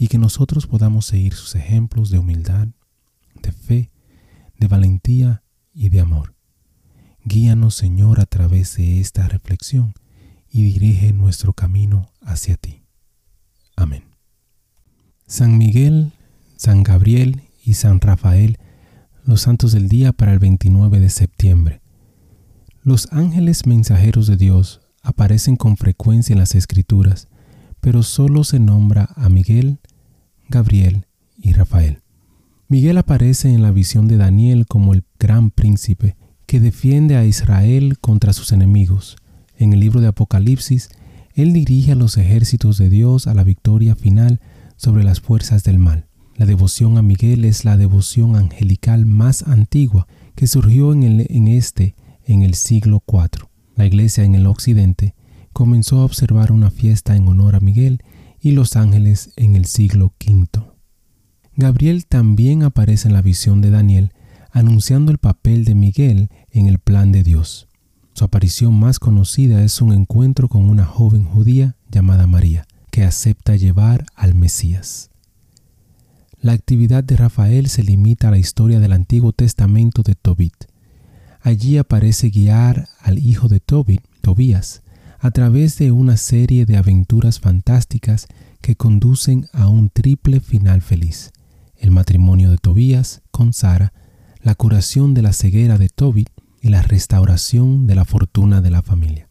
y que nosotros podamos seguir sus ejemplos de humildad, de fe, de valentía y de amor. Guíanos, Señor, a través de esta reflexión y dirige nuestro camino hacia ti. Amén. San Miguel, San Gabriel y San Rafael, los santos del día para el 29 de septiembre. Los ángeles mensajeros de Dios aparecen con frecuencia en las escrituras, pero solo se nombra a Miguel, Gabriel y Rafael. Miguel aparece en la visión de Daniel como el gran príncipe que defiende a Israel contra sus enemigos. En el libro de Apocalipsis, él dirige a los ejércitos de Dios a la victoria final sobre las fuerzas del mal. La devoción a Miguel es la devoción angelical más antigua que surgió en, el, en este en el siglo IV. La iglesia en el occidente comenzó a observar una fiesta en honor a Miguel y los ángeles en el siglo V. Gabriel también aparece en la visión de Daniel anunciando el papel de Miguel en el plan de Dios. Su aparición más conocida es un encuentro con una joven judía llamada María, que acepta llevar al Mesías. La actividad de Rafael se limita a la historia del Antiguo Testamento de Tobit. Allí aparece guiar al hijo de Tobit, Tobías, a través de una serie de aventuras fantásticas que conducen a un triple final feliz. El matrimonio de Tobías con Sara, la curación de la ceguera de Tobit y la restauración de la fortuna de la familia.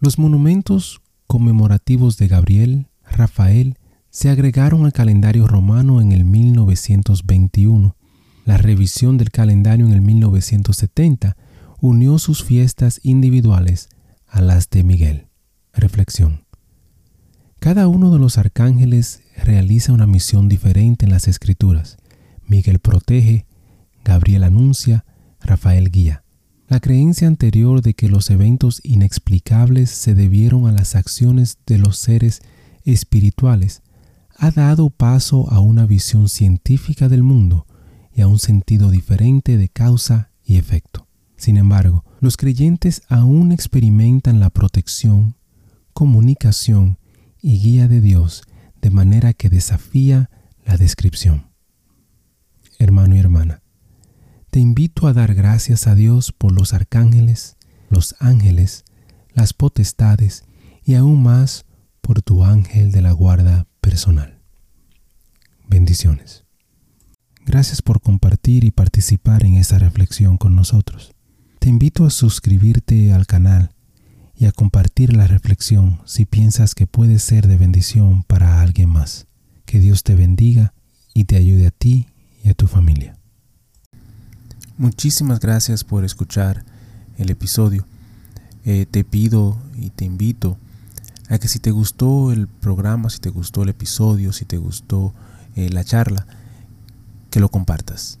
Los monumentos conmemorativos de Gabriel, Rafael, se agregaron al calendario romano en el 1921. La revisión del calendario en el 1970 unió sus fiestas individuales a las de Miguel. Reflexión. Cada uno de los arcángeles realiza una misión diferente en las escrituras. Miguel protege, Gabriel anuncia, Rafael guía. La creencia anterior de que los eventos inexplicables se debieron a las acciones de los seres espirituales ha dado paso a una visión científica del mundo y a un sentido diferente de causa y efecto. Sin embargo, los creyentes aún experimentan la protección, comunicación y guía de Dios de manera que desafía la descripción. Hermano y hermana, te invito a dar gracias a Dios por los arcángeles, los ángeles, las potestades y aún más por tu ángel de la guarda personal. Bendiciones. Gracias por compartir y participar en esta reflexión con nosotros. Te invito a suscribirte al canal y a compartir la reflexión si piensas que puede ser de bendición para alguien más. Que Dios te bendiga y te ayude a ti y a tu familia. Muchísimas gracias por escuchar el episodio. Eh, te pido y te invito a que si te gustó el programa, si te gustó el episodio, si te gustó eh, la charla, que lo compartas.